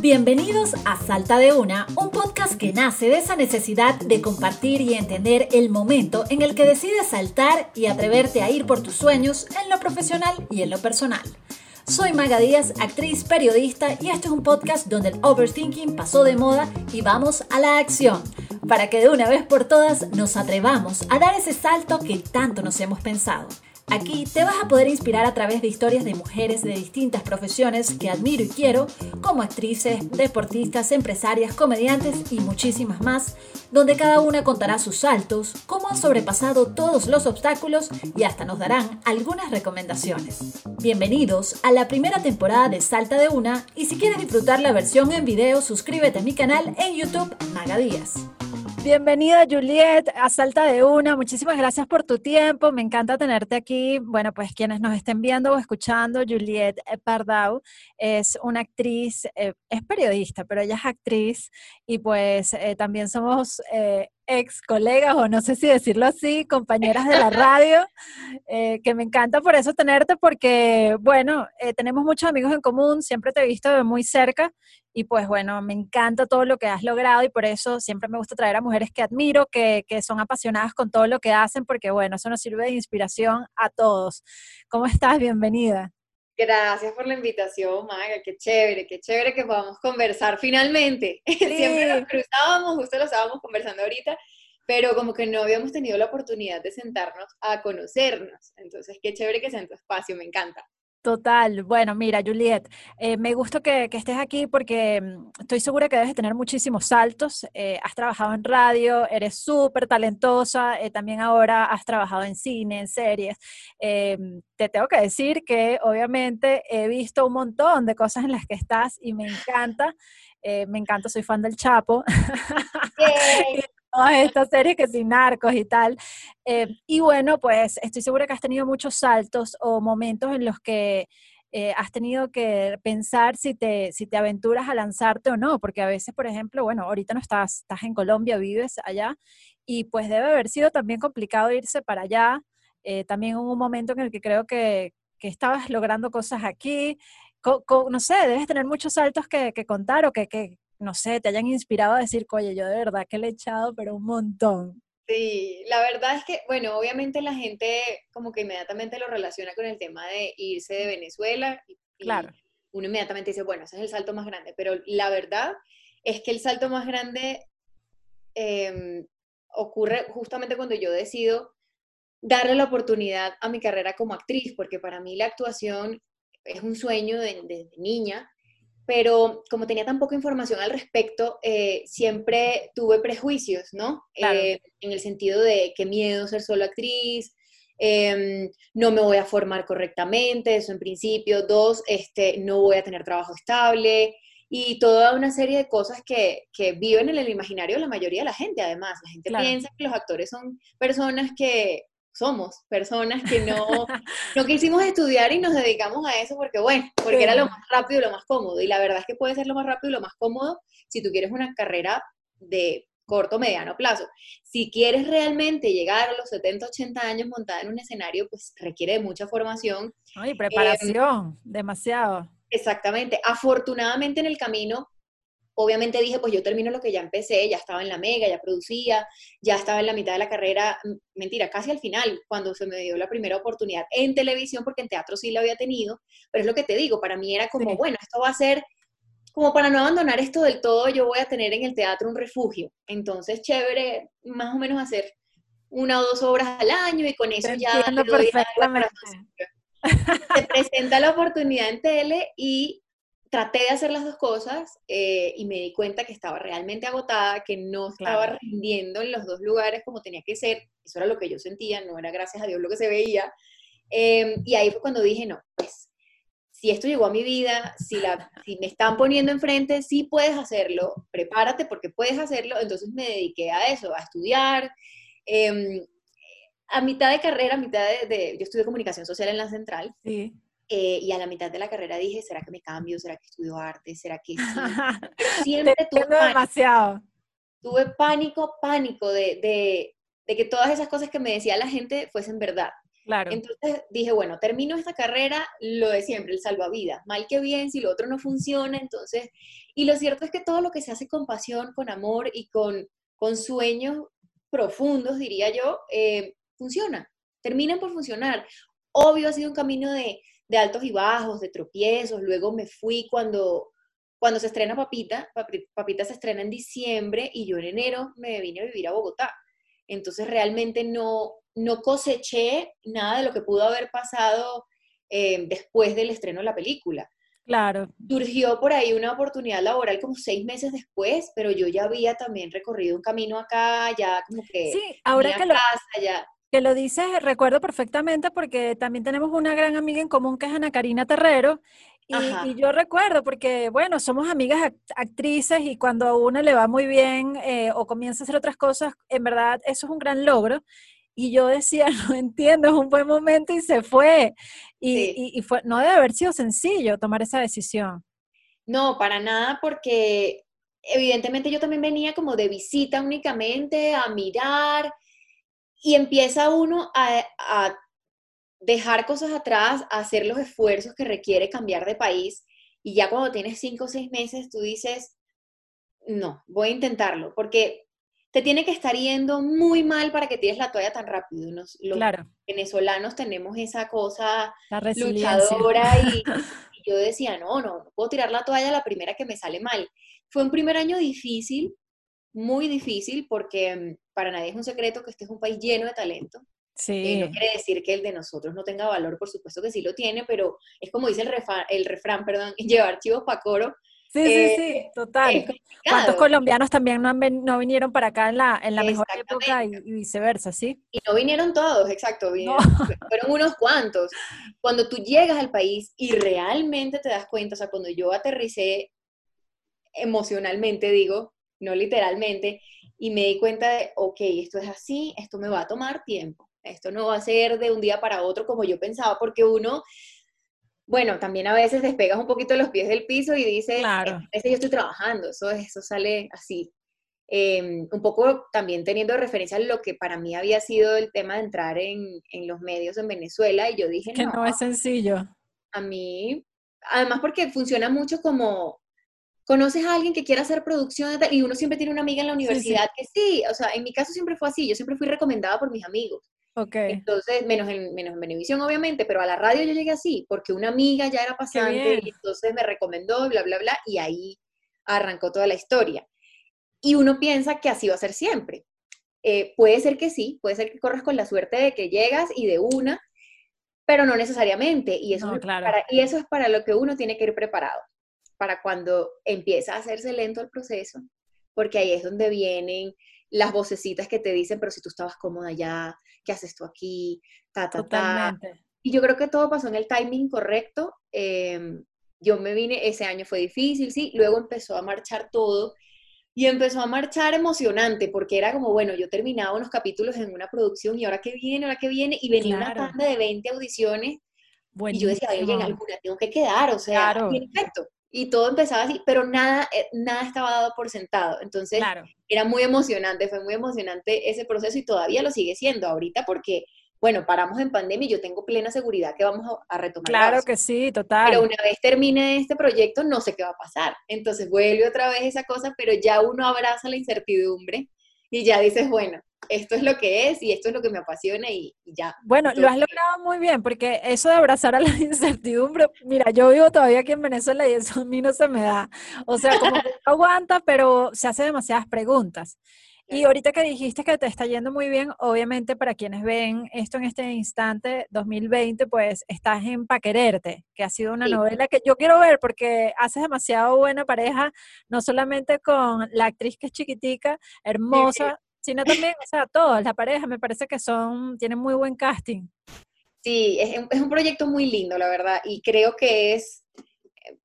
Bienvenidos a Salta de Una, un podcast que nace de esa necesidad de compartir y entender el momento en el que decides saltar y atreverte a ir por tus sueños en lo profesional y en lo personal. Soy Maga Díaz, actriz, periodista y este es un podcast donde el overthinking pasó de moda y vamos a la acción, para que de una vez por todas nos atrevamos a dar ese salto que tanto nos hemos pensado. Aquí te vas a poder inspirar a través de historias de mujeres de distintas profesiones que admiro y quiero, como actrices, deportistas, empresarias, comediantes y muchísimas más, donde cada una contará sus saltos, cómo han sobrepasado todos los obstáculos y hasta nos darán algunas recomendaciones. Bienvenidos a la primera temporada de Salta de Una y si quieres disfrutar la versión en video, suscríbete a mi canal en YouTube Magadías. Bienvenida Juliet a Salta de Una, muchísimas gracias por tu tiempo, me encanta tenerte aquí. Bueno, pues quienes nos estén viendo o escuchando, Juliet Pardau es una actriz, eh, es periodista, pero ella es actriz y pues eh, también somos eh, ex colegas, o no sé si decirlo así, compañeras de la radio, eh, que me encanta por eso tenerte, porque, bueno, eh, tenemos muchos amigos en común, siempre te he visto de muy cerca, y pues bueno, me encanta todo lo que has logrado, y por eso siempre me gusta traer a mujeres que admiro, que, que son apasionadas con todo lo que hacen, porque bueno, eso nos sirve de inspiración a todos. ¿Cómo estás? Bienvenida. Gracias por la invitación, Maga. Qué chévere, qué chévere que podamos conversar finalmente. Siempre nos cruzábamos, justo lo estábamos conversando ahorita, pero como que no habíamos tenido la oportunidad de sentarnos a conocernos. Entonces, qué chévere que sea en tu espacio, me encanta. Total. Bueno, mira, Juliet, eh, me gusta que, estés aquí porque mm, estoy segura que debes tener muchísimos saltos. Eh, has trabajado en radio, eres súper talentosa, eh, también ahora has trabajado en cine, en series. te tengo que decir que obviamente he visto un montón de cosas en las que estás y me encanta. me encanta, soy fan del Chapo. todas estas series que sin narcos y tal. Eh, y bueno, pues estoy segura que has tenido muchos saltos o momentos en los que eh, has tenido que pensar si te, si te aventuras a lanzarte o no, porque a veces, por ejemplo, bueno, ahorita no estás, estás en Colombia, vives allá, y pues debe haber sido también complicado irse para allá. Eh, también hubo un momento en el que creo que, que estabas logrando cosas aquí. no sé, debes tener muchos saltos que, que contar o que, que, no sé, te hayan inspirado a decir, oye, yo de verdad que le he echado, pero un montón. Sí, la verdad es que, bueno, obviamente la gente como que inmediatamente lo relaciona con el tema de irse de Venezuela. Y, claro. Uno inmediatamente dice, bueno, ese es el salto más grande, pero la verdad es que el salto más grande em, ocurre justamente cuando yo decido darle la oportunidad a mi carrera como actriz, porque para mí la actuación es un sueño desde de niña pero como tenía tan poca información al respecto, eh, siempre tuve prejuicios, ¿no? Eh, en el sentido de qué miedo ser solo actriz, em, no me voy a formar correctamente, eso en principio, dos, este, no voy a tener trabajo estable y toda una serie de cosas que, que viven en el imaginario de la mayoría de la gente, además. La gente piensa que los actores son personas que somos personas que no, no quisimos estudiar y nos dedicamos a eso porque, bueno, porque era lo más rápido y lo más cómodo. Y la verdad es que puede ser lo más rápido y lo más cómodo si tú quieres una carrera de corto, mediano plazo. Si quieres realmente llegar a los 70, 80 años montada en un escenario, pues requiere de mucha formación. y preparación, demasiado. Exactamente. Afortunadamente en el camino obviamente dije, pues yo termino lo que ya empecé, ya estaba en la mega, ya producía, ya estaba en la mitad de la carrera, mentira, casi al final, cuando se me dio la primera oportunidad en televisión, porque en teatro sí la había tenido, pero es lo que te digo, para mí era como, bueno, esto va a ser como para no abandonar esto del todo, yo voy a tener en el teatro un refugio. Entonces, chévere, más o menos hacer una o dos obras al año y con eso ya... Perfectamente. Se presenta la oportunidad en tele y traté de hacer las dos cosas eh, y me di cuenta que estaba realmente agotada, que no estaba rindiendo en los dos lugares como tenía que ser. Eso era lo que yo sentía, no era gracias a Dios lo que se veía. Em, y ahí fue cuando dije, no, pues si esto llegó a mi vida, si, la, si me están poniendo enfrente, sí puedes hacerlo, prepárate porque puedes hacerlo. Entonces me dediqué a eso, a estudiar. Em, a mitad de carrera, a mitad de, de, yo estudié comunicación social en la central. Sí. Eh, y a la mitad de la carrera dije, ¿será que me cambio? ¿Será que estudio arte? ¿Será que sí? siempre tuve pánico, demasiado. Tuve pánico, pánico de, de, de, que todas esas cosas que me decía la gente fuesen verdad. Claro. Entonces dije, bueno, termino esta carrera, lo de siempre, el salvavidas. Mal que bien, si lo otro no funciona, entonces... Y lo cierto es que todo lo que se hace con pasión, con amor y con, con sueños profundos, diría yo, eh, funciona, terminan por funcionar. Obvio ha sido un camino de, de altos y bajos, de tropiezos, luego me fui cuando cuando se estrena Papita, Papita se estrena en diciembre y yo en enero me vine a vivir a Bogotá. Entonces realmente no, no coseché nada de lo que pudo haber pasado eh, después del estreno de la película. Claro. Surgió por ahí una oportunidad laboral como seis meses después, pero yo ya había también recorrido un camino acá, ya como que... Sí, ahora que lo, que lo dices, recuerdo perfectamente porque también tenemos una gran amiga en común que es Ana Karina Terrero y, yo recuerdo, porque bueno, somos amigas actrices y cuando a una le va muy bien eh, o comienza a hacer otras cosas, en verdad eso es un gran logro. Y yo decía, no entiendo, es un buen momento y se fue. Y, y, fue, no debe haber sido sencillo tomar esa decisión. No, para nada, porque evidentemente yo también venía como de visita únicamente a mirar y empieza uno a, a dejar cosas atrás, hacer los esfuerzos que requiere cambiar de país y ya cuando tienes cinco o seis meses tú dices, no, voy a intentarlo, porque te tiene que estar yendo muy mal para que tires la toalla tan rápido. los venezolanos tenemos esa cosa luchadora y, y, yo decía, no, no, no puedo tirar la toalla la primera que me sale mal. Fue un primer año difícil, muy difícil, porque mm, para nadie es un secreto que este es un país lleno de talento. Sí. no quiere decir que el de nosotros no tenga valor, por supuesto que sí lo tiene, pero es como dice el, el refrán, perdón, llevar chivos para coro. Sí, sí, sí, eh, total. ¿Cuántos colombianos también no, no, vinieron para acá en la, en la mejor época y, viceversa, sí? Y no vinieron todos, exacto, fueron unos cuantos. Cuando tú llegas al país y realmente te das cuenta, o sea, cuando yo aterricé emocionalmente, digo, no literalmente, y me di cuenta de, ok, esto es así, esto me va a tomar tiempo esto no va a ser de un día para otro como yo pensaba, porque uno, bueno, también a veces despegas un poquito los pies del piso y dices, claro. yo estoy trabajando, eso, eso sale así. Em, un poco también teniendo referencia a lo que para mí había sido el tema de entrar en, en los medios en Venezuela, y yo dije, que no, es sencillo. A mí, además porque funciona mucho como, conoces a alguien que quiera hacer producción y uno siempre tiene una amiga en la universidad que sí, o sea, en mi caso siempre fue así, yo siempre fui recomendada por mis amigos. Entonces, menos en, menos en Benevisión, obviamente, pero a la radio yo llegué así, porque una amiga ya era pasante y entonces me recomendó, bla, bla, bla, y ahí arrancó toda la historia. Y uno piensa que así va a ser siempre. Eh, puede ser que sí, puede ser que corras con la suerte de que llegas y de una, pero no necesariamente. Y eso, es para, y eso es para lo que uno tiene que ir preparado, para cuando empieza a hacerse lento el proceso, porque ahí es donde vienen las vocecitas que te dicen, pero si tú estabas cómoda ya, ¿qué haces tú aquí? Ta, ta, ta. Y yo creo que todo pasó en el timing correcto. Em, yo me vine, ese año fue difícil, sí, luego empezó a marchar todo y empezó a marchar emocionante porque era como, bueno, yo terminaba unos capítulos en una producción y ahora que viene, ahora que viene, y venía una tanda de 20 audiciones y yo decía, oye, en alguna tengo que quedar, o sea, perfecto y todo empezaba así, pero nada, eh, nada estaba dado por sentado. Entonces, era muy emocionante, fue muy emocionante ese proceso y todavía lo sigue siendo ahorita porque, bueno, paramos en pandemia y yo tengo plena seguridad que vamos a, retomar. Claro que sí, total. Pero una vez termine este proyecto, no sé qué va a pasar. Entonces, vuelve otra vez esa cosa, pero ya uno abraza la incertidumbre y ya dices, bueno, esto es lo que es y esto es lo que me apasiona y, ya. Bueno, lo has logrado muy bien, porque eso de abrazar a la incertidumbre, mira, yo vivo todavía aquí en Venezuela y eso a mí no se me da. O sea, como que aguanta, pero se hace demasiadas preguntas. Y ahorita que dijiste que te está yendo muy bien, obviamente para quienes ven esto en este instante, 2020, pues estás en Paquererte, que ha sido una novela que yo quiero ver porque haces demasiado buena pareja, no solamente con la actriz que es chiquitica, hermosa, sino también, o sea, todos, la pareja, me parece que son, tienen muy buen casting. Sí, es, es, un proyecto muy lindo, la verdad, y creo que es eh,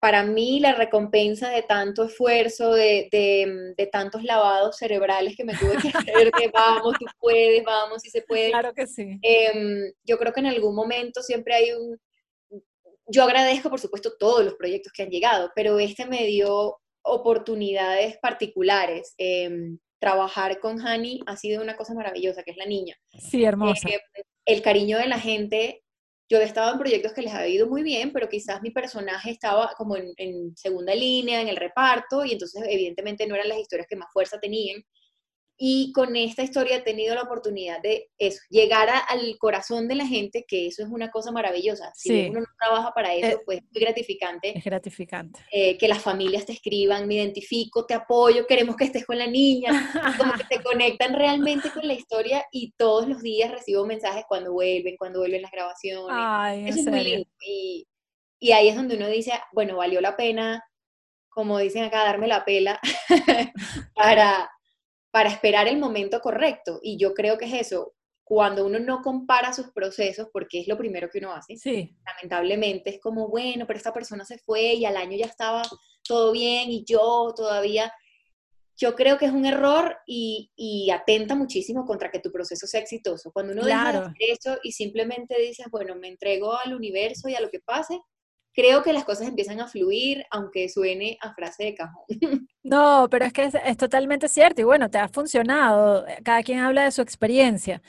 para mí la recompensa de tanto esfuerzo, de, de, de tantos lavados cerebrales que me tuve que hacer, de vamos, tú puedes, vamos, si se puede. Claro que sí. Em, yo creo que en algún momento siempre hay un... Yo agradezco, por supuesto, todos los proyectos que han llegado, pero este me dio oportunidades particulares. Eh, trabajar con Hani ha sido una cosa maravillosa, que es la niña. Sí, hermosa. Eh, el cariño de la gente. Yo he estado en proyectos que les ha ido muy bien, pero quizás mi personaje estaba como en, en segunda línea, en el reparto, y entonces evidentemente no eran las historias que más fuerza tenían. Y con esta historia he tenido la oportunidad de eso, llegar al corazón de la gente, que eso es una cosa maravillosa. Si uno no trabaja para eso, eh, pues es muy gratificante. Es gratificante. Eh, que las familias te escriban, me identifico, te apoyo, queremos que estés con la niña, como que te conectan realmente con la historia y todos los días recibo mensajes cuando vuelven, cuando vuelven las grabaciones. Ay, eso es muy lindo. Y, y ahí es donde uno dice, bueno, valió la pena, como dicen acá, darme la pela para para esperar el momento correcto. Y yo creo que es eso, cuando uno no compara sus procesos, porque es lo primero que uno hace, sí. lamentablemente es como, bueno, pero esta persona se fue y al año ya estaba todo bien y yo todavía, yo creo que es un error y, y atenta muchísimo contra que tu proceso sea exitoso. Cuando uno claro. deja de eso y simplemente dices, bueno, me entrego al universo y a lo que pase, creo que las cosas empiezan a fluir, aunque suene a frase de cajón. No, pero es que es, totalmente cierto y bueno, te ha funcionado, eh, cada quien habla de su experiencia,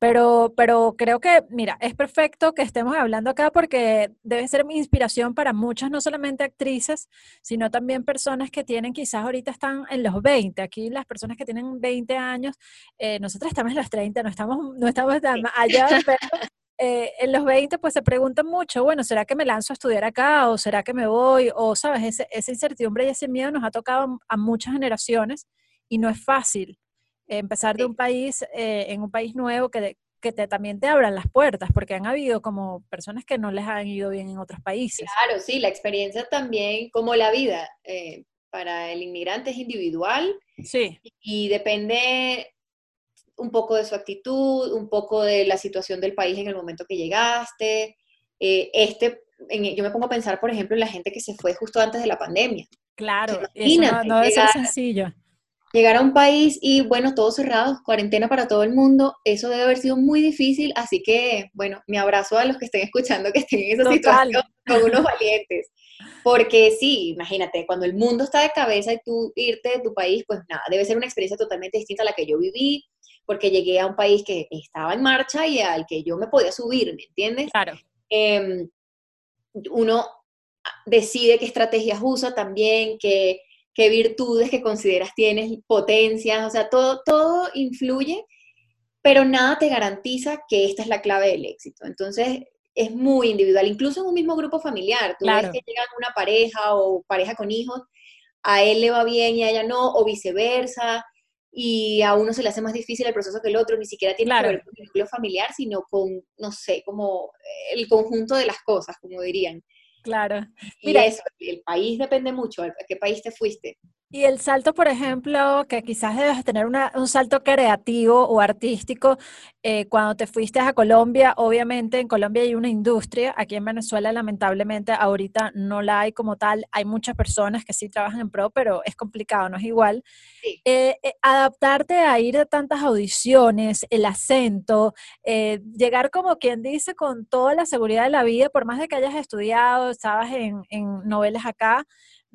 pero, pero creo que, mira, es perfecto que estemos hablando acá porque debe ser mi inspiración para muchas, no solamente actrices, sino también personas que tienen, quizás ahorita están en los 20, aquí las personas que tienen 20 años, eh, nosotros estamos en los 30, no estamos, no estamos allá, pero eh, en los 20 pues se preguntan mucho, bueno, ¿será que me lanzo a estudiar acá o será que me voy? O, sabes, esa incertidumbre y ese miedo nos ha tocado a muchas generaciones y no es fácil empezar de un país, eh, en un país nuevo que, que te, también te abran las puertas, porque han habido como personas que no les han ido bien en otros países. Claro, sí, la experiencia también, como la vida, eh, para el inmigrante es individual. Sí. Y depende un poco de su actitud, un poco de la situación del país en el momento que llegaste. Eh, este, yo me pongo a pensar, por ejemplo, en la gente que se fue justo antes de la pandemia. Claro, eso no, no debe ser sencillo. Llegar a un país y, bueno, todo cerrado, cuarentena para todo el mundo, eso debe haber sido muy difícil, así que, bueno, mi abrazo a los que estén escuchando que estén en esa situación, con unos valientes. Porque sí, imagínate, cuando el mundo está de cabeza y tú irte de tu país, pues nada, debe ser una experiencia totalmente distinta a la que yo viví, porque llegué a un país que estaba en marcha y al que yo me podía subir, ¿me entiendes? Claro. Em, uno decide qué estrategias usa también, qué, qué virtudes que consideras tienes, potencias, o sea, todo, todo influye, pero nada te garantiza que esta es la clave del éxito. Entonces, es muy individual, incluso en un mismo grupo familiar. Tú ves que llega una pareja o pareja con hijos, a él le va bien y a ella no, o viceversa y a uno se le hace más difícil el proceso que el otro, ni siquiera tiene que ver con el núcleo familiar, sino con, no sé, como el conjunto de las cosas, como dirían. Claro. Mira, eso, el país depende mucho, ¿a qué país te fuiste? Y el salto, por ejemplo, que quizás debes tener un salto creativo o artístico, eh, cuando te fuiste a Colombia, obviamente en Colombia hay una industria, aquí en Venezuela lamentablemente ahorita no la hay como tal, hay muchas personas que sí trabajan en pro, pero es complicado, no es igual. Eh, eh, adaptarte a ir a tantas audiciones, el acento, llegar como quien dice con toda la seguridad de la vida, por más de que hayas estudiado, estabas en, en novelas acá,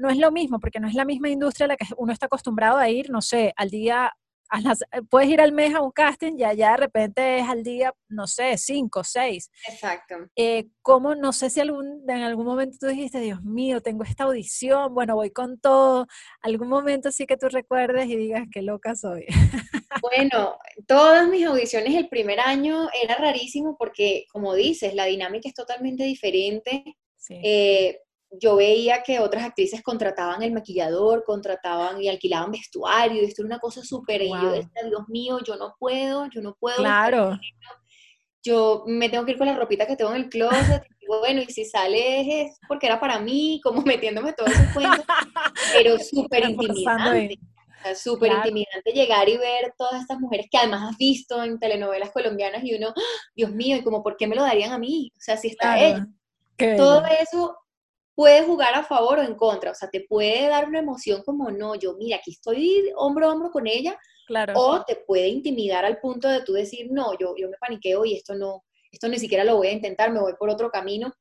no es lo mismo, porque no es la misma industria a la que uno está acostumbrado a ir, no sé, al día, eh, puedes ir al mes a un casting y allá de repente es al día, no sé, cinco, seis. Exacto. Eh, ¿Cómo, no sé si algún, en algún momento tú dijiste, Dios mío, tengo esta audición, bueno, voy con todo, algún momento sí que tú recuerdes y digas, qué loca soy. Bueno, todas mis audiciones el primer año era rarísimo porque, como dices, la dinámica es totalmente diferente. Sí. Eh, yo veía que otras actrices contrataban el maquillador, contrataban y alquilaban vestuario, y esto era una cosa súper, y yo decía, Dios mío, yo no puedo, yo no puedo. Claro. Yo me tengo que ir con la ropita que tengo en el closet, y bueno, y si sale es porque era para mí, como metiéndome todo ese cuentos, pero súper intimidante. Súper intimidante llegar y ver todas estas mujeres que además has visto en telenovelas colombianas y uno, ¡ah! Dios mío, y como, ¿por qué me lo darían a mí? O sea, si está ella. Todo eso puede jugar a favor o en contra, o sea, te puede dar una emoción como, no, yo, mira, aquí estoy hombro a hombro con ella, claro. o te puede intimidar al punto de tú decir, no, yo, yo me paniqueo y esto no, esto ni siquiera lo voy a intentar, me voy por otro camino.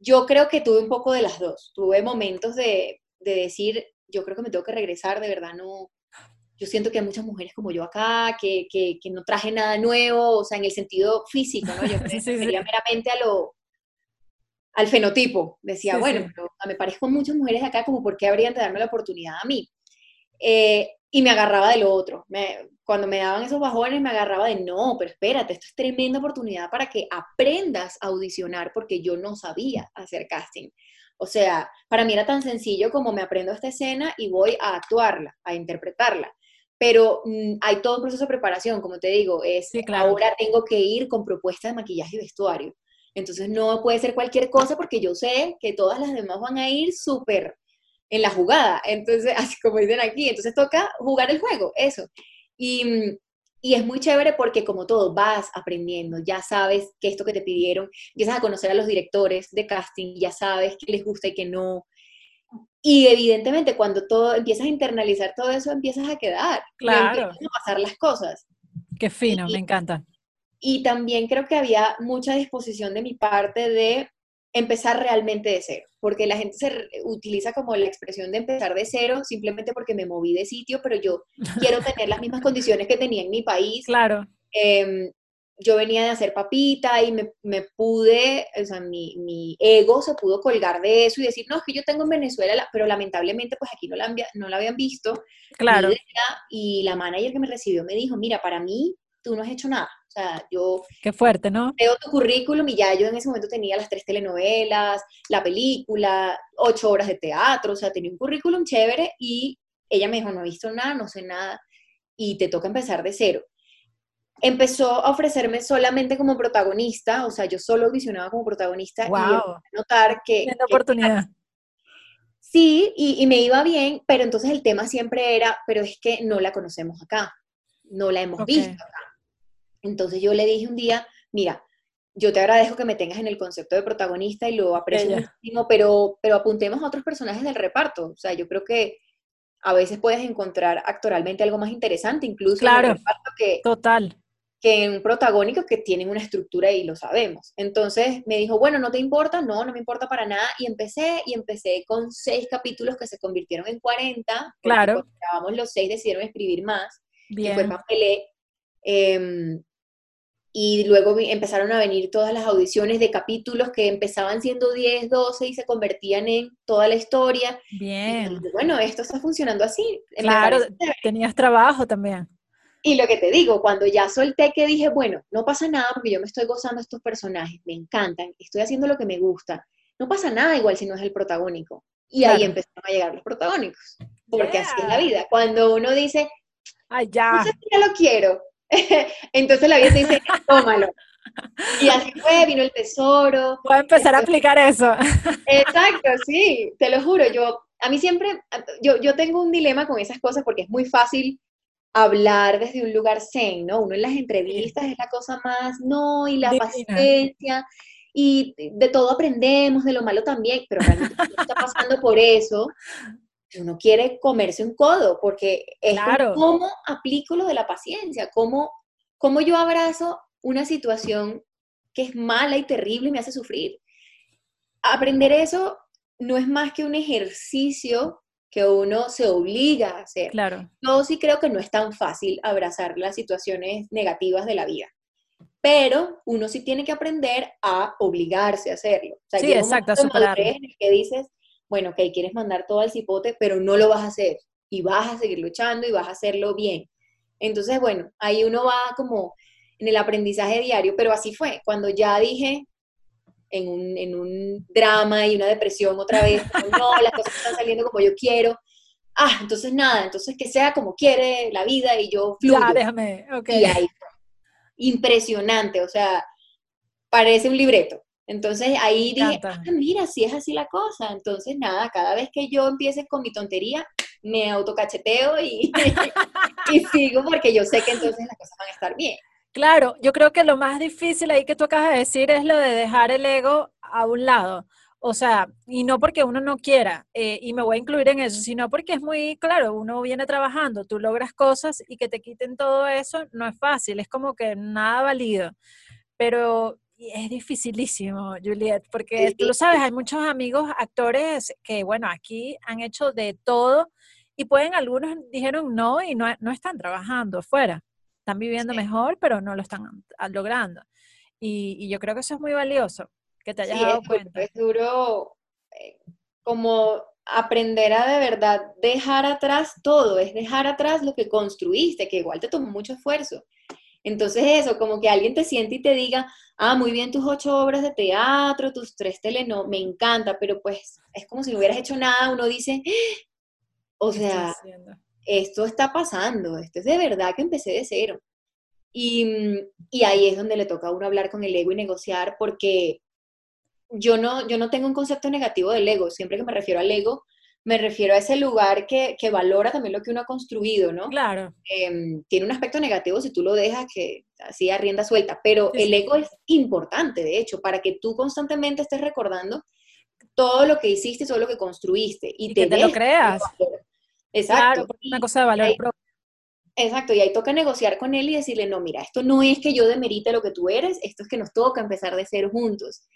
Yo creo que tuve un poco de las dos, tuve momentos de, de decir, yo creo que me tengo que regresar, de verdad no, yo siento que hay muchas mujeres como yo acá, que, que, que no traje nada nuevo, o sea, en el sentido físico, ¿no? Yo me refería meramente a lo, al fenotipo. Decía, bueno, Pero, me parezco muchas mujeres de acá, como por qué habrían de darme la oportunidad a mí. Eh, y me agarraba de lo otro. Me, cuando me daban esos bajones, me agarraba de, no, pero espérate, esto es tremenda oportunidad para que aprendas a audicionar, porque yo no sabía hacer casting. O sea, para mí era tan sencillo como me aprendo esta escena y voy a actuarla, a interpretarla. Pero mm, hay todo un proceso de preparación, como te digo, es ahora tengo que ir con propuestas de maquillaje y vestuario. Entonces no puede ser cualquier cosa porque yo sé que todas las demás van a ir súper en la jugada. Entonces, así como dicen aquí, entonces toca jugar el juego, eso. Y, y es muy chévere porque como todo, vas aprendiendo, ya sabes que esto que te pidieron, empiezas a conocer a los directores de casting, ya sabes qué les gusta y qué no. Y evidentemente cuando todo empiezas a internalizar todo eso, empiezas a quedar. Claro. Y a pasar las cosas. Qué fino, me encanta. Y también creo que había mucha disposición de mi parte de empezar realmente de cero, porque la gente se utiliza como la expresión de empezar de cero simplemente porque me moví de sitio, pero yo quiero tener las mismas condiciones que tenía en mi país. Claro. Em, yo venía de hacer papita y me, me pude, o sea, mi, mi, ego se pudo colgar de eso y decir, no, es que yo tengo en Venezuela, pero lamentablemente pues aquí no la, no la habían visto. Claro. Y la manager que me recibió me dijo, mira, para mí tú no has hecho nada. O sea, yo... Qué fuerte, ¿no? Veo tu currículum y ya yo en ese momento tenía las tres telenovelas, la película, ocho horas de teatro, o sea, tenía un currículum chévere y ella me dijo, no he visto nada, no sé nada, y te toca empezar de cero. Empezó a ofrecerme solamente como protagonista, o sea, yo solo audicionaba como protagonista wow. y notar que... Oportunidad. Sí, y, y me iba bien, pero entonces el tema siempre era, pero es que no la conocemos acá, no la hemos okay. visto acá. Entonces yo le dije un día, mira, yo te agradezco que me tengas en el concepto de protagonista y lo aprecio Ella. muchísimo, pero, pero apuntemos a otros personajes del reparto. O sea, yo creo que a veces puedes encontrar actoralmente algo más interesante, incluso claro, en el reparto que, total. que en protagónicos que tienen una estructura y lo sabemos. Entonces me dijo, bueno, ¿no te importa? No, no me importa para nada. Y empecé, y empecé con seis capítulos que se convirtieron en 40. Claro. Cuando grabamos los seis decidieron escribir más. Bien. Fue Papelé. Eh, y luego empezaron a venir todas las audiciones de capítulos que empezaban siendo 10, 12 y se convertían en toda la historia. Bien. Y, bueno, esto está funcionando así. Claro, tenías trabajo también. Y lo que te digo, cuando ya solté que dije, bueno, no pasa nada porque yo me estoy gozando estos personajes, me encantan, estoy haciendo lo que me gusta, no pasa nada igual si no es el protagónico. Y claro. ahí empezaron a llegar los protagónicos, porque yeah. así es la vida. Cuando uno dice, Ay, ya. no sé si ya lo quiero, entonces la vida te dice, tómalo. Y así fue, vino el tesoro. Voy a empezar a aplicar eso. Exacto, sí, te lo juro. Yo, a mí siempre, yo, yo tengo un dilema con esas cosas porque es muy fácil hablar desde un lugar zen, ¿no? Uno en las entrevistas es la cosa más, no, y la Divina. paciencia, y de todo aprendemos, de lo malo también, pero realmente está pasando por eso, uno quiere comerse un codo, porque es claro. cómo aplico lo de la paciencia, cómo, cómo yo abrazo una situación que es mala y terrible y me hace sufrir. Aprender eso no es más que un ejercicio que uno se obliga a hacer. Claro. Yo sí creo que no es tan fácil abrazar las situaciones negativas de la vida, pero uno sí tiene que aprender a obligarse a hacerlo. O sea, sí, exacto, a superarlo. En el que dices, bueno, ok, quieres mandar todo al cipote, pero no lo vas a hacer y vas a seguir luchando y vas a hacerlo bien. Entonces, bueno, ahí uno va como en el aprendizaje diario, pero así fue. Cuando ya dije en un, en un drama y una depresión otra vez, no, las cosas están saliendo como yo quiero, ah, entonces nada, entonces que sea como quiere la vida y yo fluyo. Ya, déjame, ok. Y ahí fue. Impresionante, o sea, parece un libreto. Entonces ahí dije, ah, mira, si es así la cosa. Entonces nada, cada vez que yo empiece con mi tontería, me autocacheteo y, y sigo porque yo sé que entonces las cosas van a estar bien. Claro, yo creo que lo más difícil ahí que tú acabas de decir es lo de dejar el ego a un lado. O sea, y no porque uno no quiera, eh, y me voy a incluir en eso, sino porque es muy claro, uno viene trabajando, tú logras cosas y que te quiten todo eso no es fácil, es como que nada válido. Pero es dificilísimo, Juliet, porque tú lo sabes, hay muchos amigos actores que, bueno, aquí han hecho de todo Y pueden, algunos dijeron no y no, no están trabajando afuera. Están viviendo mejor, pero no lo están logrando. Y, yo creo que eso es muy valioso, que te hayas dado cuenta. Es duro eh, como aprender a de verdad dejar atrás todo, es dejar atrás lo que construiste, que igual te tomó mucho esfuerzo. Entonces eso, como que alguien te siente y te diga, ah, muy bien tus ocho obras de teatro, tus tres telenovelas, me encanta, pero pues es como si no hubieras hecho nada, uno dice, o sea, esto está pasando, esto es de verdad que empecé de cero. Y, y, ahí es donde le toca a uno hablar con el ego y negociar, porque yo no, yo no tengo un concepto negativo del ego, siempre que me refiero al ego, me refiero a ese lugar que, que valora también lo que uno ha construido, ¿no? Claro. Em, tiene un aspecto negativo si tú lo dejas que así a rienda suelta, pero el ego es importante, de hecho, para que tú constantemente estés recordando todo lo que hiciste, todo lo que construiste. Y, te, que te lo creas. Exacto. Claro, una cosa de valor propio. Exacto, y ahí toca negociar con él y decirle, no, mira, esto no es que yo demerite lo que tú eres, esto es que nos toca empezar de cero juntos.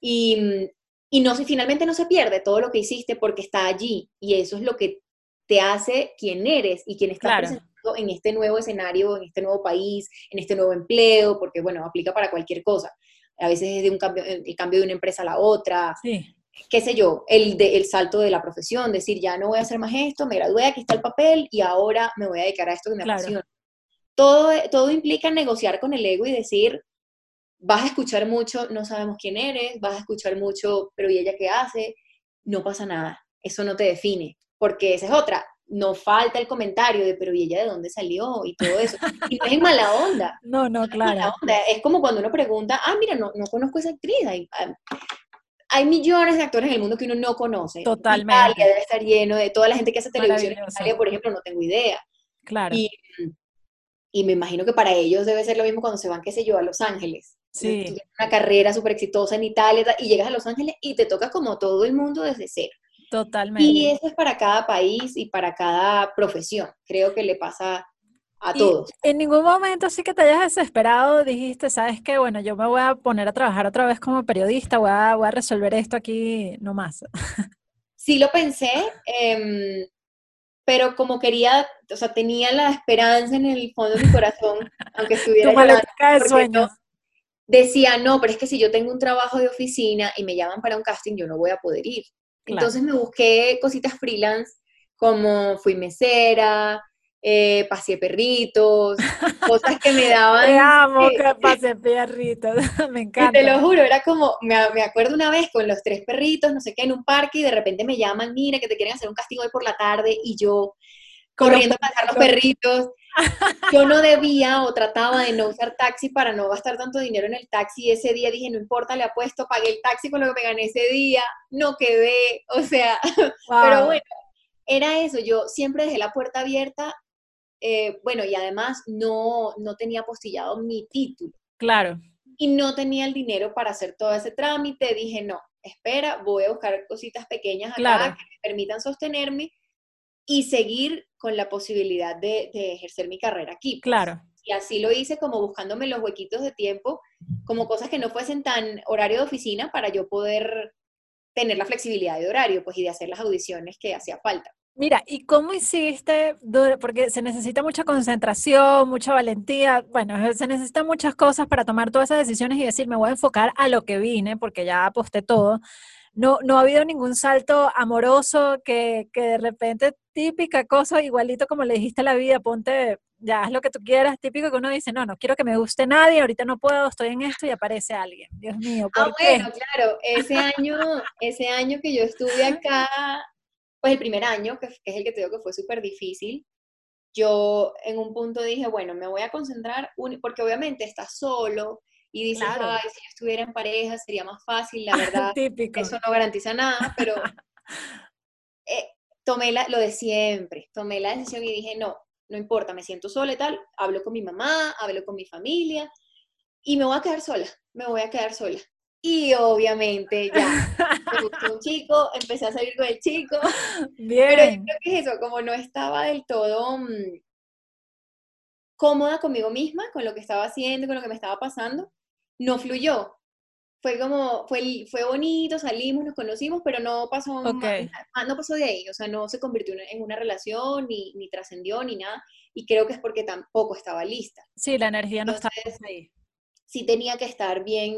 Y, y no, finalmente no se pierde todo lo que hiciste porque está allí, y eso es lo que te hace quien eres y quien está presentando en este nuevo escenario, en este nuevo país, en este nuevo empleo, porque bueno, aplica para cualquier cosa. A veces es de un cambio, el cambio de una empresa a la otra. Sí qué sé yo, el, de, el salto de la profesión, decir, ya no voy a hacer más esto, me gradué, aquí está el papel y ahora me voy a dedicar a esto que me apasiona. Todo, todo implica negociar con el ego y decir, vas a escuchar mucho, no sabemos quién eres, vas a escuchar mucho, pero ¿y ella qué hace? No pasa nada, eso no te define, porque esa es otra, no falta el comentario de, pero ¿y ella de dónde salió? Y todo eso. Y no es mala onda. No, no, claro. Es como cuando uno pregunta, ah, mira, no, no conozco a esa actriz, hay millones de actores en el mundo que uno no conoce. Totalmente. Italia debe estar lleno de toda la gente que hace televisión en Italia, por ejemplo, no tengo idea. Claro. Y, me imagino que para ellos debe ser lo mismo cuando se van, qué sé yo, a Los Ángeles. Sí. una carrera súper exitosa en Italia y llegas a Los Ángeles y te tocas como todo el mundo desde cero. Totalmente. Y eso es para cada país y para cada profesión. Creo que le pasa a todos. En ningún momento sí que te hayas desesperado, dijiste, sabes qué, bueno, yo me voy a poner a trabajar otra vez como periodista, voy a, voy a resolver esto aquí nomás. Sí lo pensé, em, pero como quería, o sea, tenía la esperanza en el fondo de mi corazón, aunque estuviera de sueños. Decía, no, pero es que si yo tengo un trabajo de oficina y me llaman para un casting, yo no voy a poder ir. Entonces me busqué cositas freelance, como fui mesera, eh, pasé perritos, cosas que me daban. Te amo que pasé perritos, me encanta. te lo juro, era como, me, acuerdo una vez con los tres perritos, no sé qué, en un parque y de repente me llaman, mira, que te quieren hacer un castigo hoy por la tarde y yo corriendo a pasar los perritos. Yo no debía o trataba de no usar taxi para no gastar tanto dinero en el taxi. Ese día dije, no importa, le apuesto, pagué el taxi con lo que me gané ese día, no quedé, o sea, pero bueno, era eso, yo siempre dejé la puerta abierta eh, bueno, y además no, no tenía postillado mi título. Claro. Y no tenía el dinero para hacer todo ese trámite. Dije, no, espera, voy a buscar cositas pequeñas acá que me permitan sostenerme y seguir con la posibilidad de, ejercer mi carrera aquí. Pues. Claro. Y así lo hice como buscándome los huequitos de tiempo, como cosas que no fuesen tan horario de oficina para yo poder tener la flexibilidad de horario, pues, y de hacer las audiciones que hacía falta. Mira, ¿y cómo hiciste? Porque se necesita mucha concentración, mucha valentía, bueno, se necesitan muchas cosas para tomar todas esas decisiones y decir, me voy a enfocar a lo que vine, porque ya aposté todo. No, no ha habido ningún salto amoroso que, que de repente, típica cosa, igualito como le dijiste a la vida, ponte, ya haz lo que tú quieras, típico que uno dice, no, no quiero que me guste nadie, ahorita no puedo, estoy en esto y aparece alguien. Dios mío, ¿por ah, bueno, claro, ese año, ese año que yo estuve acá, pues el primer año, que, es el que te digo que fue súper difícil, yo en un punto dije, bueno, me voy a concentrar, porque obviamente estás solo y dices, ay, si yo estuviera en pareja sería más fácil, la verdad, eso no garantiza nada, pero eh, tomé la, lo de siempre, tomé la decisión y dije, no, no importa, me siento sola y tal, hablo con mi mamá, hablo con mi familia y me voy a quedar sola, me voy a quedar sola. Y obviamente ya, me gustó un chico, empecé a salir con el chico. Bien. Pero yo creo que es eso, como no estaba del todo mm, cómoda conmigo misma, con lo que estaba haciendo, con lo que me estaba pasando, no fluyó. fue como, fue, fue bonito, salimos, nos conocimos, pero no pasó, no pasó de ahí, o sea, no se convirtió en una relación, ni, ni trascendió, ni nada, y creo que es porque tampoco estaba lista. Sí, la energía no estaba ahí. Sí tenía que estar bien,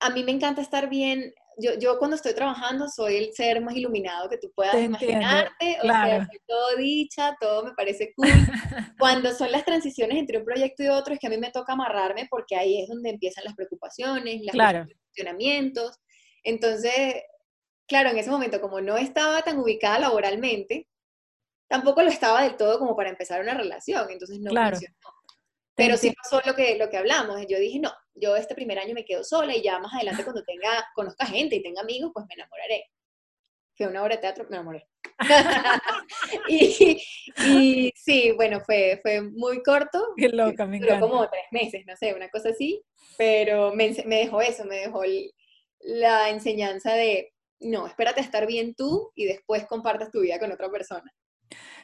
a mí me encanta estar bien yo, yo cuando estoy trabajando soy el ser más iluminado que tú puedas imaginarte, o sea, todo dicha, todo me parece cool. cuando son las transiciones entre un proyecto y otro es que a mí me toca amarrarme porque ahí es donde empiezan las preocupaciones, los cuestionamientos. Entonces, claro, en ese momento como no estaba tan ubicada laboralmente, tampoco lo estaba del todo como para empezar una relación, entonces no funcionó. Pero sí pasó lo que, lo que hablamos. Yo dije, no, yo este primer año me quedo sola y ya más adelante cuando tenga, conozca gente y tenga amigos, pues me enamoraré. Fue una obra de teatro, me enamoré. y, y, sí, bueno, fue, fue muy corto. Qué loca, me Duró como tres meses, no sé, una cosa así. Pero me, me dejó eso, me dejó la enseñanza de, no, espérate a estar bien tú y después compartas tu vida con otra persona.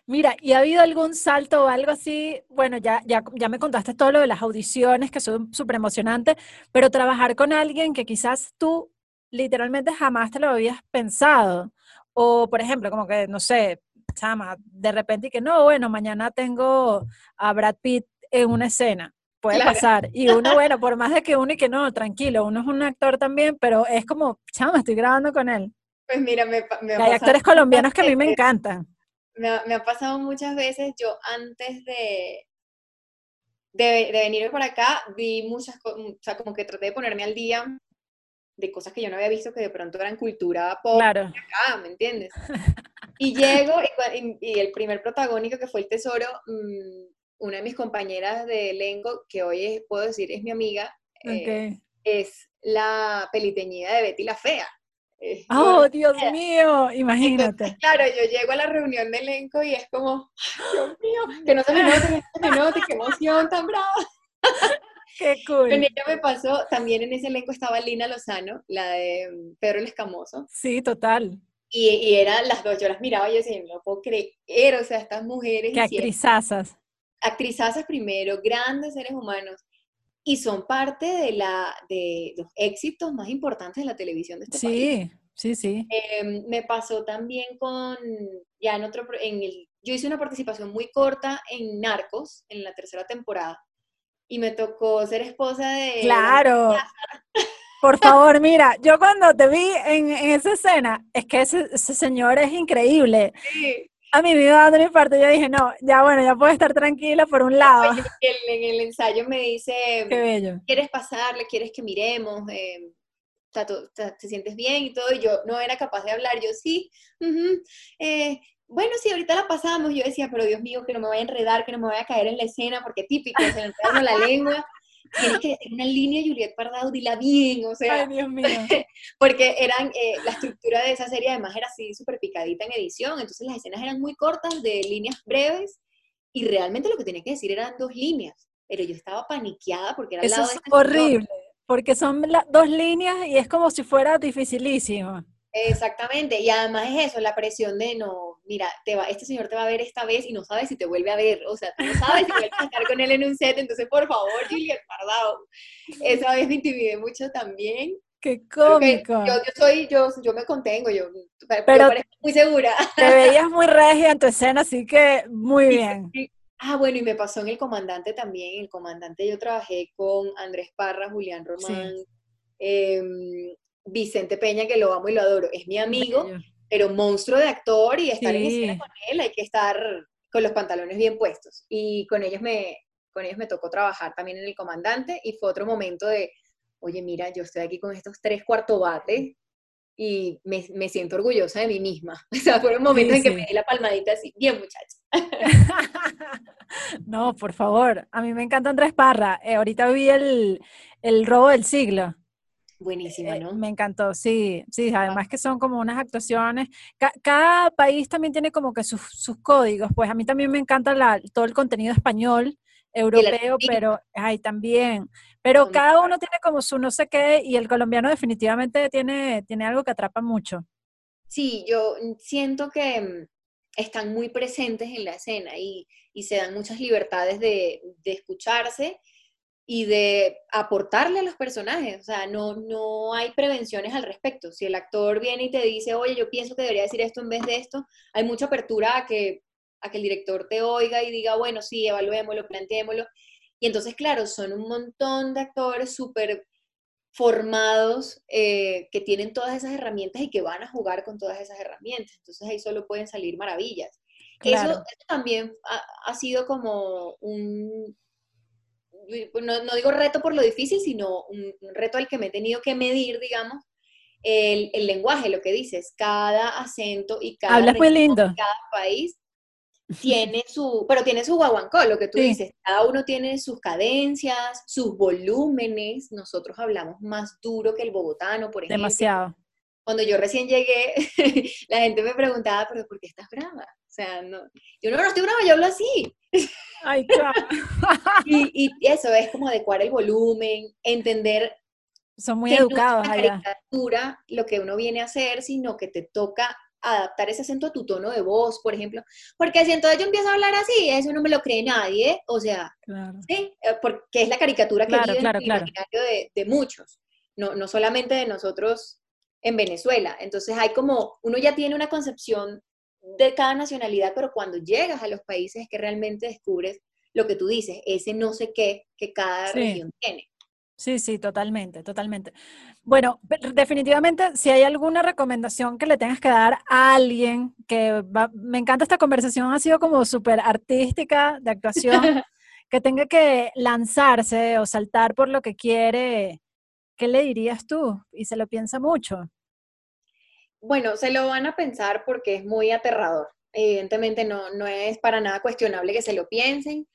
Mira, ¿y ha habido algún salto o algo así? Bueno, ya, ya, ya me contaste todo lo de las audiciones, que son súper emocionantes, pero trabajar con alguien que quizás tú literalmente jamás te lo habías pensado. O, por ejemplo, como que, no sé, chama, de repente y que no, bueno, mañana tengo a Brad Pitt en una escena. Puede pasar. Y uno, bueno, por más de que uno y que no, tranquilo, uno es un actor también, pero es como, chama, estoy grabando con él. Pues mira, me, me Hay actores colombianos que a mí me encantan me ha, pasado muchas veces, yo antes de, de, venir por acá, vi muchas cosas, o sea, como que traté de ponerme al día de cosas que yo no había visto que de pronto eran cultura pop claro. acá, ¿me entiendes? Y llego y, el primer protagónico que fue el tesoro, mm, una de mis compañeras de elenco, que hoy puedo decir es mi amiga, eh, es la peliteñida de Betty la Fea. ¡Oh, Dios mío! Imagínate. claro, yo llego a la reunión de elenco y es como, Dios mío, que no se me note, que no se me note, qué emoción tan brava. Qué cool. Con ella me pasó, también en ese elenco estaba Lina Lozano, la de mm, Pedro el Escamoso. Sí, total. Y, y eran las dos, yo las miraba y yo decía, no puedo creer, o sea, estas mujeres. Qué actrizazas. Actrizazas primero, grandes seres humanos y son parte de, la, de los éxitos más importantes de la televisión de este sí, país. Sí, sí, sí. Em, me pasó también con, ya en otro, en el, yo hice una participación muy corta en Narcos, en la tercera temporada, y me tocó ser esposa de... Claro. Por favor, mira, yo cuando te vi en, en esa escena, es que ese, ese, señor es increíble. Sí a me iba dando mi parte, yo dije, no, ya bueno, ya puedo estar tranquila por un lado. En el ensayo me dice, Qué bello. ¿quieres pasarle? ¿Quieres que miremos? Eh, ¿Te sientes bien? Y todo, y yo no era capaz de hablar, yo sí, eh, bueno, sí, ahorita la pasamos, yo decía, pero Dios mío, que no me vaya a enredar, que no me vaya a caer en la escena, porque típico, se me enreda la lengua tienes que decir una línea, Juliet Pardado, dila bien, o sea. Ay, Dios mío. porque eran, eh, la estructura de esa serie además era así súper picadita en edición, entonces las escenas eran muy cortas, de líneas breves, y realmente lo que tenía que decir eran dos líneas, pero yo estaba paniqueada porque era al Eso lado es horrible, porque son dos líneas y es como si fuera dificilísimo. Exactamente, y además es eso, la presión de no, mira, te va, este señor te va a ver esta vez y no sabes si te vuelve a ver, o sea, tú no sabes si vuelves a estar con él en un set, entonces por favor, Juliet Pardao. Esa vez me intimidé mucho también. Qué cómico. Yo, yo, soy, yo, yo me contengo, yo, pero muy segura. Te veías muy regia en tu escena, así que muy bien. Ah, bueno, y me pasó en El Comandante también. El Comandante yo trabajé con Andrés Parra, Julián Román, em, Vicente Peña, que lo amo y lo adoro, es mi amigo, pero monstruo de actor y estar en escena con él hay que estar con los pantalones bien puestos. Y con ellos me, con ellos me tocó trabajar también en El Comandante y fue otro momento de, oye, mira, yo estoy aquí con estos tres cuarto bates y me, me, siento orgullosa de mí misma. O sea, fue un momento en que me di la palmadita así, bien muchacha. no, por favor, a mí me encanta Andrés Parra. Eh, ahorita vi el, el robo del siglo. Buenísima, eh, ¿no? me encantó, sí, sí, además que son como unas actuaciones, cada país también tiene como que sus, sus, códigos, pues a mí también me encanta la, todo el contenido español, europeo, pero, ay, también, pero cada uno tiene como su no sé qué y el colombiano definitivamente tiene, tiene algo que atrapa mucho. Sí, yo siento que mm, están muy presentes en la escena y, y se dan muchas libertades de, de escucharse y de aportarle a los personajes. O sea, no, no hay prevenciones al respecto. Si el actor viene y te dice, oye, yo pienso que debería decir esto en vez de esto, hay mucha apertura a que, a que el director te oiga y diga, bueno, sí, evaluémoslo, planteémoslo. Y entonces, claro, son un montón de actores súper formados eh, que tienen todas esas herramientas y que van a jugar con todas esas herramientas. Entonces ahí solo pueden salir maravillas. Eso, también ha, sido como un, no, digo reto por lo difícil, sino un, reto al que me he tenido que medir, digamos, el, lenguaje, lo que dices, cada acento y cada, Hablas muy lindo. cada país tiene su, pero tiene su guaguancó, lo que tú dices, cada uno tiene sus cadencias, sus volúmenes, nosotros hablamos más duro que el bogotano, por ejemplo. Demasiado. Cuando yo recién llegué, la gente me preguntaba, pero ¿por qué estás brava? O sea, no, yo no, no estoy brava, yo hablo así. Ay, claro. y, y, eso es como adecuar el volumen, entender son muy educados no es una caricatura lo que uno viene a hacer, sino que te toca adaptar ese acento a tu tono de voz, por ejemplo, porque si entonces yo empiezo a hablar así, eso no me lo cree nadie, o sea, ¿sí? Eh, porque es la caricatura que vive en el imaginario de, muchos, no, no solamente de nosotros en Venezuela. Entonces hay como, uno ya tiene una concepción de cada nacionalidad, pero cuando llegas a los países es que realmente descubres lo que tú dices, ese no sé qué que cada región tiene. Sí, sí, totalmente, totalmente. Bueno, definitivamente, si hay alguna recomendación que le tengas que dar a alguien que me encanta esta conversación, ha sido como súper artística de actuación, que tenga que lanzarse o saltar por lo que quiere, ¿qué le dirías tú? Y se lo piensa mucho. Bueno, se lo van a pensar porque es muy aterrador. Evidentemente no, no es para nada cuestionable que se lo piensen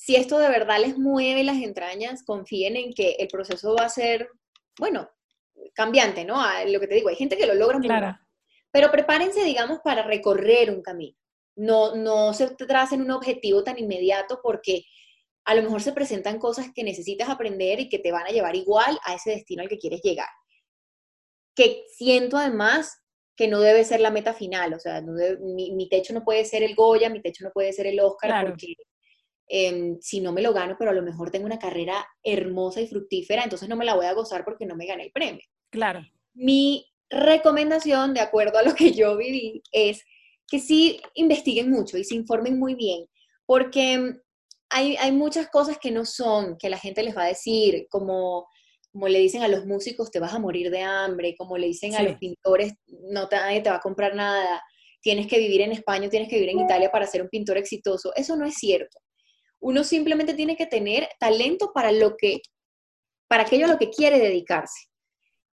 si esto de verdad les mueve las entrañas, confíen en que el proceso va a ser, bueno, cambiante, ¿no? lo que te digo, hay gente que lo logra claro. pero prepárense, digamos, para recorrer un camino. No, no se tracen un objetivo tan inmediato porque a lo mejor se presentan cosas que necesitas aprender y que te van a llevar igual a ese destino al que quieres llegar. Que siento además que no debe ser la meta final, o sea, mi, techo no puede ser el Goya, mi techo no puede ser el Oscar, porque Em, si no me lo gano, pero a lo mejor tengo una carrera hermosa y fructífera, entonces no me la voy a gozar porque no me gané el premio. Claro. Mi recomendación, de acuerdo a lo que yo viví, es que sí investiguen mucho y se informen muy bien, porque hay, hay muchas cosas que no son, que la gente les va a decir, como como le dicen a los músicos, te vas a morir de hambre, como le dicen a los pintores, no te, nadie te va a comprar nada, tienes que vivir en España, tienes que vivir en Italia para ser un pintor exitoso. Eso no es cierto. Uno simplemente tiene que tener talento para lo que, para aquello a lo que quiere dedicarse.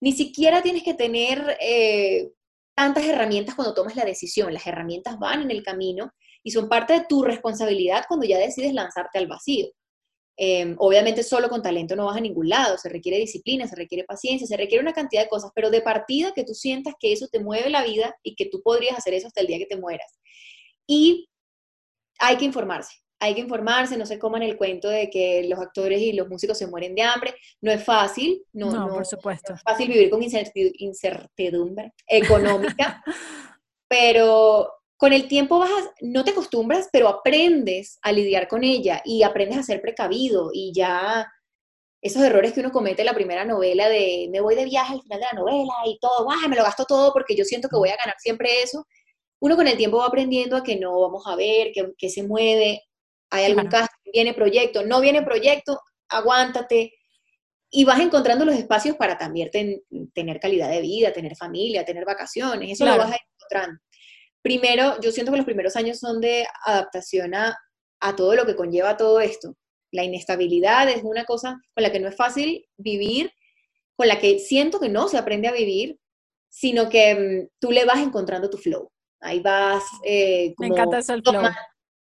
Ni siquiera tienes que tener eh, tantas herramientas cuando tomas la decisión. Las herramientas van en el camino y son parte de tu responsabilidad cuando ya decides lanzarte al vacío. Em, obviamente solo con talento no vas a ningún lado, se requiere disciplina, se requiere paciencia, se requiere una cantidad de cosas, pero de partida que tú sientas que eso te mueve la vida y que tú podrías hacer eso hasta el día que te mueras. Y hay que informarse, hay que informarse, no se coman el cuento de que los actores y los músicos se mueren de hambre. No es fácil, no, no, por supuesto. es fácil vivir con incertidumbre económica, pero con el tiempo vas no te acostumbras, pero aprendes a lidiar con ella y aprendes a ser precavido y ya esos errores que uno comete en la primera novela de me voy de viaje al final de la novela y todo, me lo gasto todo porque yo siento que voy a ganar siempre eso. Uno con el tiempo va aprendiendo a que no, vamos a ver, que, que se mueve, hay algún caso, viene proyecto, no viene proyecto, aguántate. Y vas encontrando los espacios para también tener calidad de vida, tener familia, tener vacaciones, eso lo vas a encontrando. Primero, yo siento que los primeros años son de adaptación a, a todo lo que conlleva todo esto. La inestabilidad es una cosa con la que no es fácil vivir, con la que siento que no se aprende a vivir, sino que mm, tú le vas encontrando tu flow. Ahí vas eh, Me encanta eso el flow.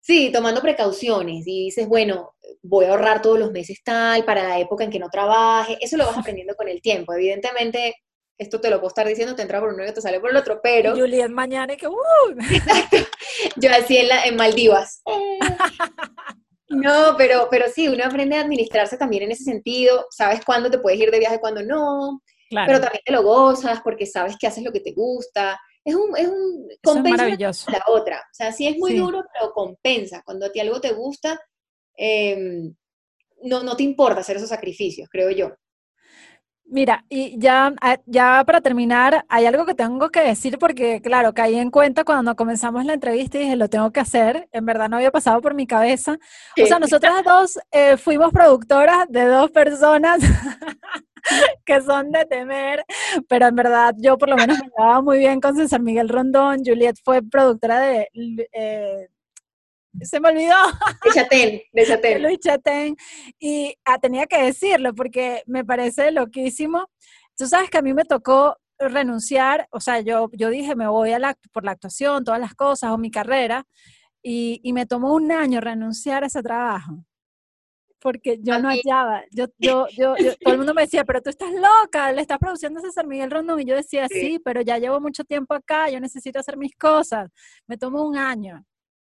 Sí, tomando precauciones y dices, bueno, voy a ahorrar todos los meses tal para la época en que no trabaje. Eso lo vas aprendiendo con el tiempo. Evidentemente, esto te lo puedo estar diciendo, te entra por uno y te sale por el otro, pero... Juliet mañana que... ¡uh! Yo así en, en Maldivas. No, pero, pero sí, uno aprende a administrarse también en ese sentido. Sabes cuándo te puedes ir de viaje, cuándo no. Pero también te lo gozas porque sabes que haces lo que te gusta es un, es un compensa la otra. O sea, sí es muy duro, pero compensa. Cuando a ti algo te gusta, em, no, no te importa hacer esos sacrificios, creo yo. Mira, y ya, ah, ya para terminar, hay algo que tengo que decir porque, claro, caí en cuenta cuando comenzamos la entrevista y dije, lo tengo que hacer. En verdad no había pasado por mi cabeza. O sea, nosotras dos eh, fuimos productoras de dos personas que son de temer, pero en verdad yo por lo menos me llevaba muy bien con César Miguel Rondón. Juliet fue productora de eh, se me olvidó. De Chatén, de Chatén. Luis Chatén. Y ah, tenía que decirlo porque me parece loquísimo. Tú sabes que a mí me tocó renunciar, o sea, yo, yo dije, me voy a la, por la actuación, todas las cosas, o mi carrera, y, y me tomó un año renunciar a ese trabajo porque yo no hallaba. Yo, yo, yo, todo el mundo me decía, pero tú estás loca, le estás produciendo a César Miguel Rondón. Y yo decía, sí. pero ya llevo mucho tiempo acá, yo necesito hacer mis cosas. Me tomó un año.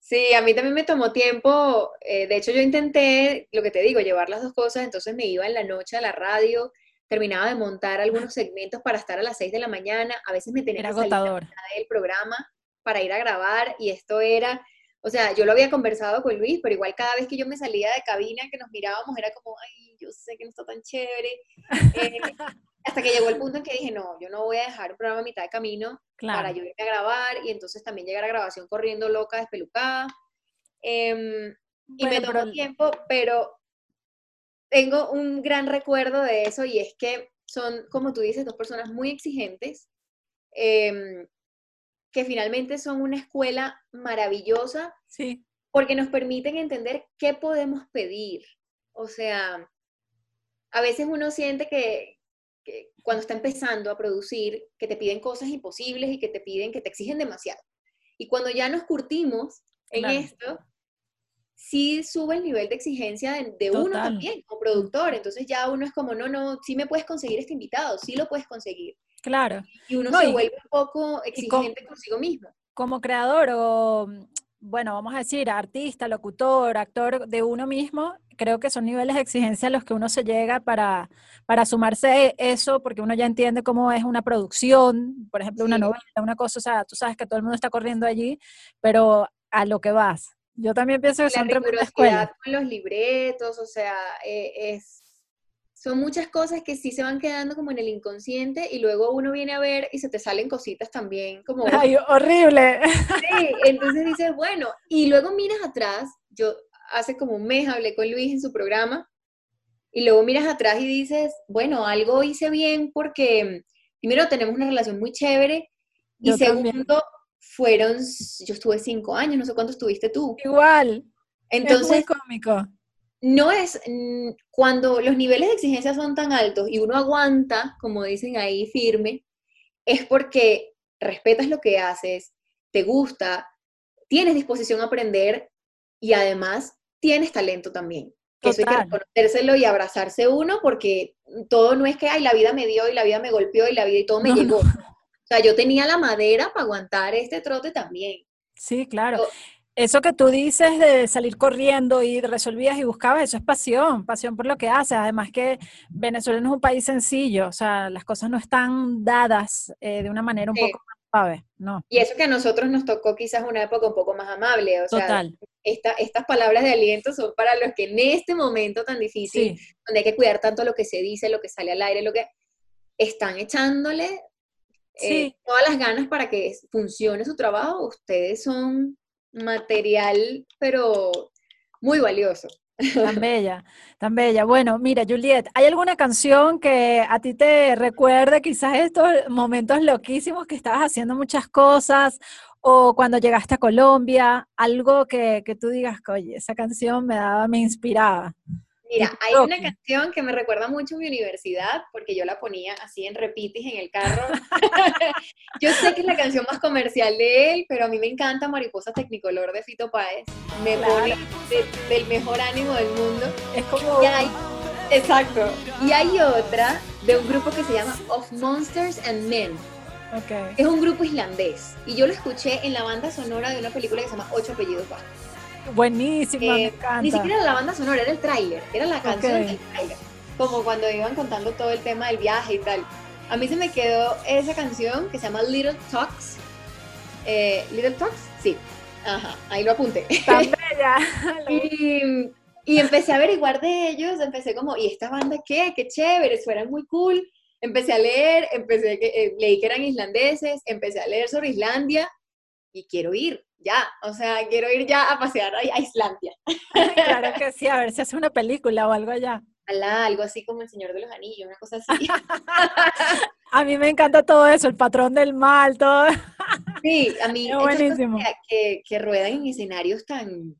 Sí, a mí también me tomó tiempo. Eh, de hecho, yo intenté, lo que te digo, llevar las dos cosas. Entonces me iba en la noche a la radio, terminaba de montar algunos segmentos para estar a las 6 de la mañana. A veces me tenía era que salir agotador. del programa para ir a grabar y esto era, o sea, yo lo había conversado con Luis, pero igual cada vez que yo me salía de cabina, que nos mirábamos, era como, ay, yo sé que no está tan chévere. Eh, hasta que llegó el punto en que dije, no, yo no voy a dejar un programa a mitad de camino Claro. para yo irme a grabar y entonces también llegar a grabación corriendo loca, despelucada. Em, y me tomó pero- tiempo, pero tengo un gran recuerdo de eso y es que son, como tú dices, dos personas muy exigentes, em, que finalmente son una escuela maravillosa Sí, porque nos permiten entender qué podemos pedir. O sea, a veces uno siente que, que cuando está empezando a producir, que te piden cosas imposibles y que te piden, que te exigen demasiado. Y cuando ya nos curtimos en Claro. esto, sí sube el nivel de exigencia de, de uno también como productor. Entonces ya uno es como, no, no, sí me puedes conseguir este invitado, sí lo puedes conseguir. claro. Y uno No, se y- vuelve un poco exigente consigo mismo. Como creador o, bueno, vamos a decir, artista, locutor, actor de uno mismo, creo que son niveles de exigencia a los que uno se llega para, para sumarse eso, porque uno ya entiende cómo es una producción, por ejemplo, una Sí. novela, una cosa, o sea, tú sabes que todo el mundo está corriendo allí, pero a lo que vas. Yo también pienso que la son tremenda rigurosidad escuela. con los libretos, o sea, eh, es, son muchas cosas que sí se van quedando como en el inconsciente y luego uno viene a ver y se te salen cositas también como... Ay, horrible. Sí, entonces dices, bueno, y luego miras atrás, yo hace como un mes hablé con Luis en su programa, y luego miras atrás y dices, bueno, algo hice bien porque primero tenemos una relación muy chévere, y Yo también. segundo, fueron, yo estuve cinco años, no sé cuánto estuviste tú. Igual. Entonces, es muy cómico. no es mm, cuando los niveles de exigencia son tan altos y uno aguanta, como dicen ahí, firme, es porque respetas lo que haces, te gusta, tienes disposición a aprender y además tienes talento también. Que eso hay que reconocérselo y abrazarse uno porque todo no es que, ay, la vida me dio y la vida me golpeó y la vida y todo me No, no. llegó. O sea, yo tenía la madera para aguantar este trote también. Sí, claro. Eso que tú dices de salir corriendo y resolvías y buscabas, eso es pasión, pasión por lo que haces. Además que Venezuela no es un país sencillo, o sea, las cosas no están dadas eh, de una manera un Sí. poco suave, no, Y eso que a nosotros nos tocó quizás una época un poco más amable. O sea, total. esta- estas palabras de aliento son para los que en este momento tan difícil, Sí, donde hay que cuidar tanto lo que se dice, lo que sale al aire, lo que están echándole eh, Sí. todas las ganas para que funcione su trabajo. Ustedes son material, pero muy valioso. Tan bella, tan bella. Bueno, mira, Juliet, ¿hay alguna canción que a ti te recuerde quizás estos momentos loquísimos que estabas haciendo muchas cosas o cuando llegaste a Colombia, algo que, que tú digas, oye, esa canción me daba, me inspiraba? Mira, hay una canción que me recuerda mucho a mi universidad, porque yo la ponía así en repitis en el carro. yo sé que es la canción más comercial de él, pero a mí me encanta Mariposa Tecnicolor de Fito Páez. Me Claro. pone de- del mejor ánimo del mundo. Es como... Y hay, exacto. Y hay otra de un grupo que se llama Of Monsters and Men. Ok. Es un grupo islandés. Y yo lo escuché en la banda sonora de una película que se llama Ocho apellidos vascos. Buenísima, me Eh, encanta. Ni siquiera era la banda sonora, era el tráiler, era la canción Ok. del tráiler. Como cuando iban contando todo el tema del viaje y tal. A mí se me quedó esa canción que se llama Little Talks. Eh, ¿Little Talks? Sí. Ajá, ahí lo apunté. Tan bella. Y Y empecé a averiguar de ellos, empecé como, ¿y esta banda qué? Qué chévere, suenan muy cool. Empecé a leer, empecé, eh, leí que eran islandeses, empecé a leer sobre Islandia y quiero ir, ya, o sea, quiero ir ya a pasear a, Islandia. Claro que sí, a ver si hace una película o algo allá. algo así como El Señor de los Anillos, una cosa así. a mí me encanta todo eso, el patrón del mal, todo. Sí, a mí que, que, ruedan en escenarios tan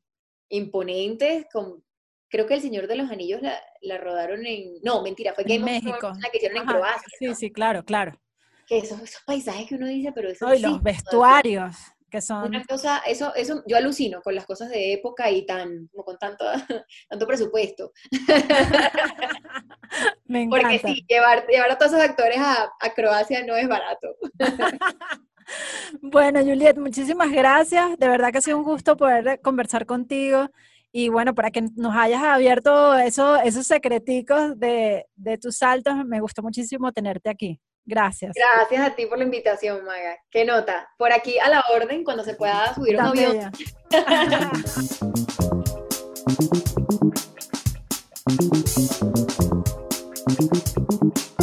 imponentes, con, creo que El Señor de los Anillos la, rodaron en, no, mentira, fue que en México, la que hicieron en Croacia. Sí, sí, claro, claro. Que esos, esos paisajes que uno dice, pero eso no, y los vestuarios que son... Una cosa, eso, eso, yo alucino con las cosas de época y tan, como con tanto, tanto presupuesto. Me encanta. Porque sí, llevar, llevar a todos esos actores a, a Croacia no es barato. bueno, Juliet, muchísimas gracias. De verdad que ha sido un gusto poder conversar contigo. Y bueno, para que nos hayas abierto eso, esos secreticos de, de tus saltos, me gustó muchísimo tenerte aquí. Gracias. Gracias a ti por la invitación, Maga. Qué nota. Por aquí a la orden cuando se pueda subir un avión.